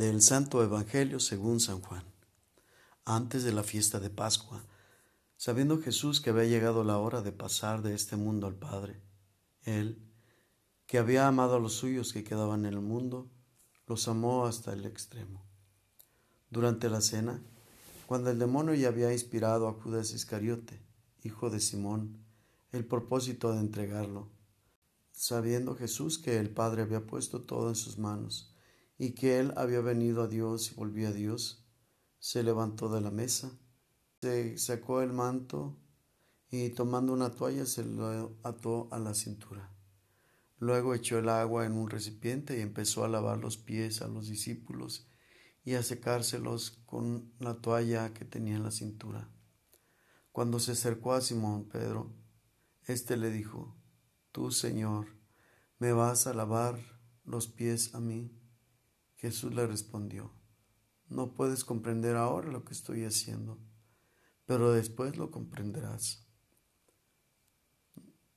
Del Santo Evangelio según San Juan. Antes de la fiesta de Pascua, sabiendo Jesús que había llegado la hora de pasar de este mundo al Padre, Él, que había amado a los suyos que quedaban en el mundo, los amó hasta el extremo. Durante la cena, cuando el demonio ya había inspirado a Judas Iscariote, hijo de Simón, el propósito de entregarlo, sabiendo Jesús que el Padre había puesto todo en sus manos y que él había venido a Dios y volvía a Dios, se levantó de la mesa, se sacó el manto y tomando una toalla se lo ató a la cintura. Luego echó el agua en un recipiente y empezó a lavar los pies a los discípulos y a secárselos con la toalla que tenía en la cintura. Cuando se acercó a Simón Pedro, éste le dijo, Tú, Señor, ¿me vas a lavar los pies a mí? Jesús le respondió, No puedes comprender ahora lo que estoy haciendo, pero después lo comprenderás.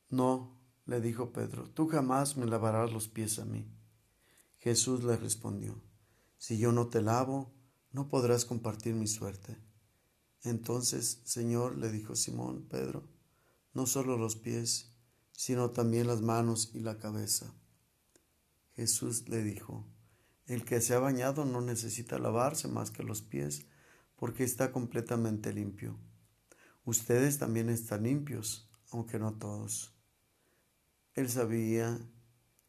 No, le dijo Pedro, tú jamás me lavarás los pies a mí. Jesús le respondió, Si yo no te lavo, no podrás compartir mi suerte. Entonces, Señor, le dijo Simón Pedro, no solo los pies, sino también las manos y la cabeza. Jesús le dijo, el que se ha bañado no necesita lavarse más que los pies, porque está completamente limpio. Ustedes también están limpios, aunque no todos. Él sabía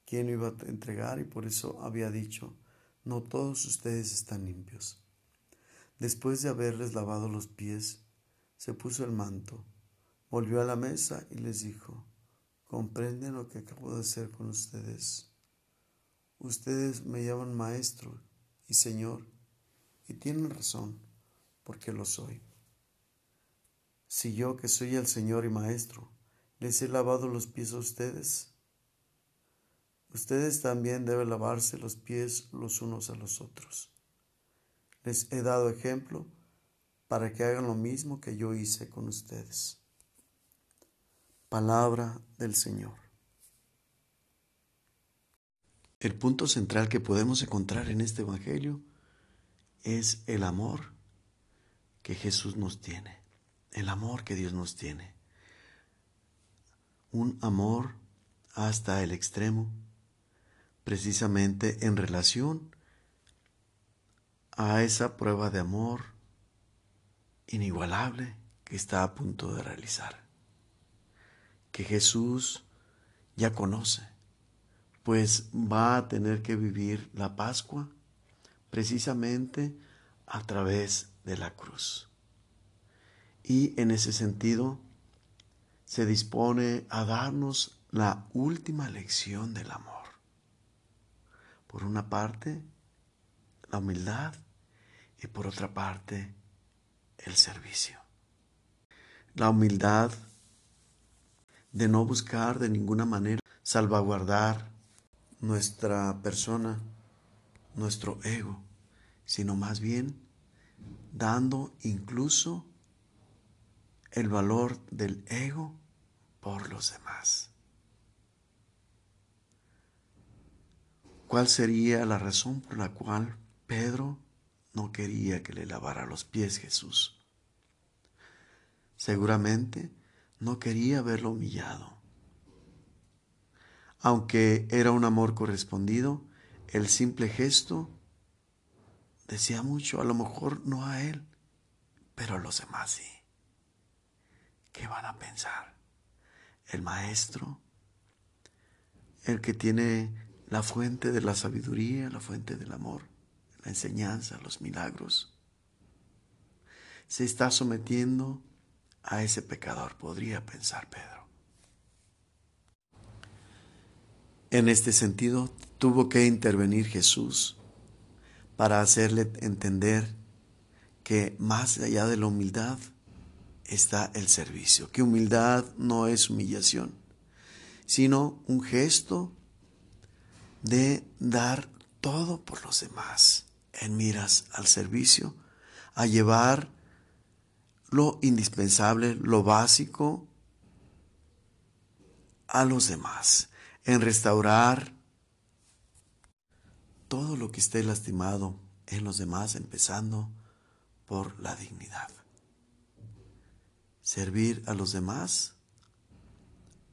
quién iba a entregar y por eso había dicho, no todos ustedes están limpios. Después de haberles lavado los pies, se puso el manto, volvió a la mesa y les dijo, ¿comprenden lo que acabo de hacer con ustedes? Ustedes me llaman maestro y señor, y tienen razón, porque lo soy. Si yo, que soy el Señor y Maestro, les he lavado los pies a ustedes, ustedes también deben lavarse los pies los unos a los otros. Les he dado ejemplo para que hagan lo mismo que yo hice con ustedes. Palabra del Señor. El punto central que podemos encontrar en este Evangelio es el amor que Jesús nos tiene, el amor que Dios nos tiene. Un amor hasta el extremo, precisamente en relación a esa prueba de amor inigualable que está a punto de realizar, que Jesús ya conoce pues va a tener que vivir la Pascua precisamente a través de la cruz. Y en ese sentido se dispone a darnos la última lección del amor. Por una parte, la humildad y por otra parte, el servicio. La humildad de no buscar de ninguna manera salvaguardar nuestra persona, nuestro ego, sino más bien dando incluso el valor del ego por los demás. ¿Cuál sería la razón por la cual Pedro no quería que le lavara los pies Jesús? Seguramente no quería verlo humillado aunque era un amor correspondido, el simple gesto decía mucho, a lo mejor no a él, pero a los demás sí. ¿Qué van a pensar? El maestro, el que tiene la fuente de la sabiduría, la fuente del amor, la enseñanza, los milagros, se está sometiendo a ese pecador, podría pensar Pedro. En este sentido, tuvo que intervenir Jesús para hacerle entender que más allá de la humildad está el servicio, que humildad no es humillación, sino un gesto de dar todo por los demás en miras al servicio, a llevar lo indispensable, lo básico a los demás en restaurar todo lo que esté lastimado en los demás, empezando por la dignidad. Servir a los demás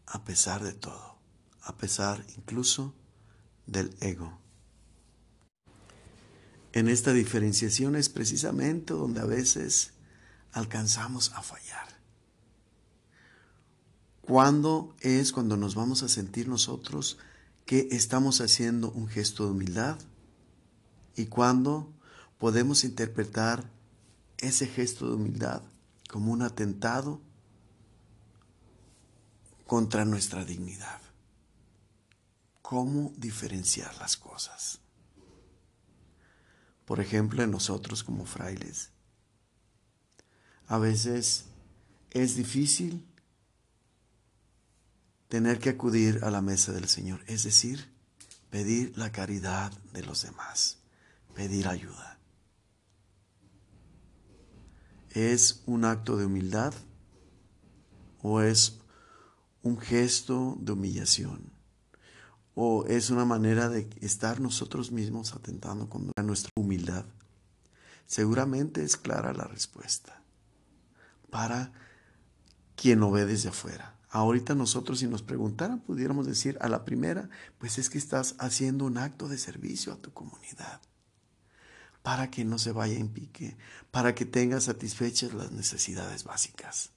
a pesar de todo, a pesar incluso del ego. En esta diferenciación es precisamente donde a veces alcanzamos a fallar. ¿Cuándo es cuando nos vamos a sentir nosotros que estamos haciendo un gesto de humildad? ¿Y cuándo podemos interpretar ese gesto de humildad como un atentado contra nuestra dignidad? ¿Cómo diferenciar las cosas? Por ejemplo, en nosotros como frailes. A veces es difícil tener que acudir a la mesa del Señor, es decir, pedir la caridad de los demás, pedir ayuda. ¿Es un acto de humildad o es un gesto de humillación? ¿O es una manera de estar nosotros mismos atentando contra nuestra humildad? Seguramente es clara la respuesta para quien lo ve desde afuera. Ahorita nosotros si nos preguntaran pudiéramos decir a la primera, pues es que estás haciendo un acto de servicio a tu comunidad para que no se vaya en pique, para que tenga satisfechas las necesidades básicas.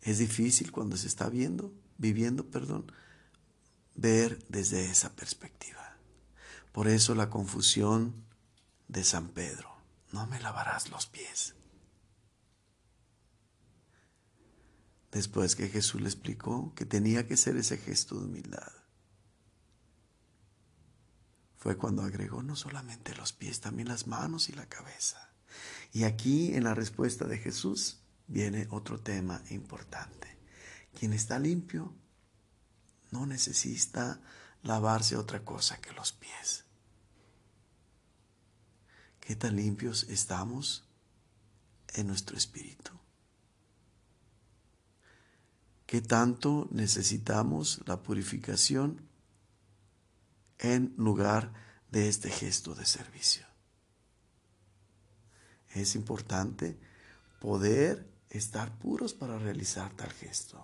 Es difícil cuando se está viendo viviendo, perdón, ver desde esa perspectiva. Por eso la confusión de San Pedro, no me lavarás los pies. Después que Jesús le explicó que tenía que ser ese gesto de humildad, fue cuando agregó no solamente los pies, también las manos y la cabeza. Y aquí en la respuesta de Jesús viene otro tema importante. Quien está limpio no necesita lavarse otra cosa que los pies. ¿Qué tan limpios estamos en nuestro espíritu? ¿Qué tanto necesitamos la purificación en lugar de este gesto de servicio? Es importante poder estar puros para realizar tal gesto.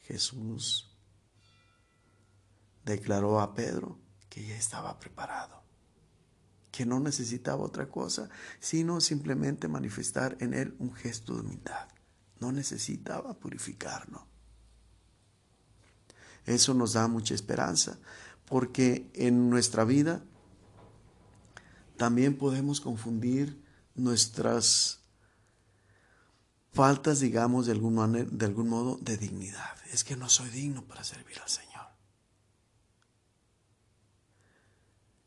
Jesús declaró a Pedro que ya estaba preparado, que no necesitaba otra cosa, sino simplemente manifestar en él un gesto de humildad. No necesitaba purificarlo. Eso nos da mucha esperanza, porque en nuestra vida también podemos confundir nuestras faltas, digamos, de algún, de algún modo, de dignidad. Es que no soy digno para servir al Señor.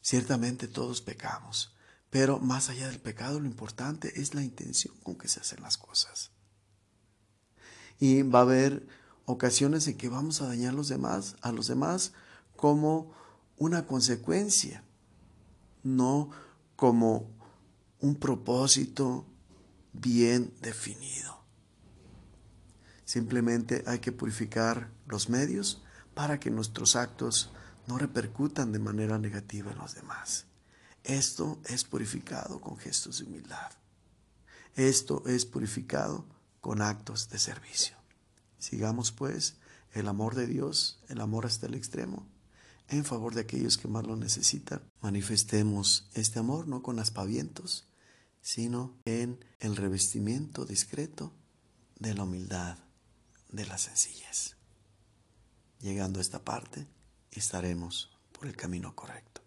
Ciertamente todos pecamos, pero más allá del pecado, lo importante es la intención con que se hacen las cosas. Y va a haber ocasiones en que vamos a dañar los demás, a los demás como una consecuencia, no como un propósito bien definido. Simplemente hay que purificar los medios para que nuestros actos no repercutan de manera negativa en los demás. Esto es purificado con gestos de humildad. Esto es purificado con actos de servicio. Sigamos pues el amor de Dios, el amor hasta el extremo, en favor de aquellos que más lo necesitan. Manifestemos este amor no con aspavientos, sino en el revestimiento discreto de la humildad de la sencillez. Llegando a esta parte, estaremos por el camino correcto.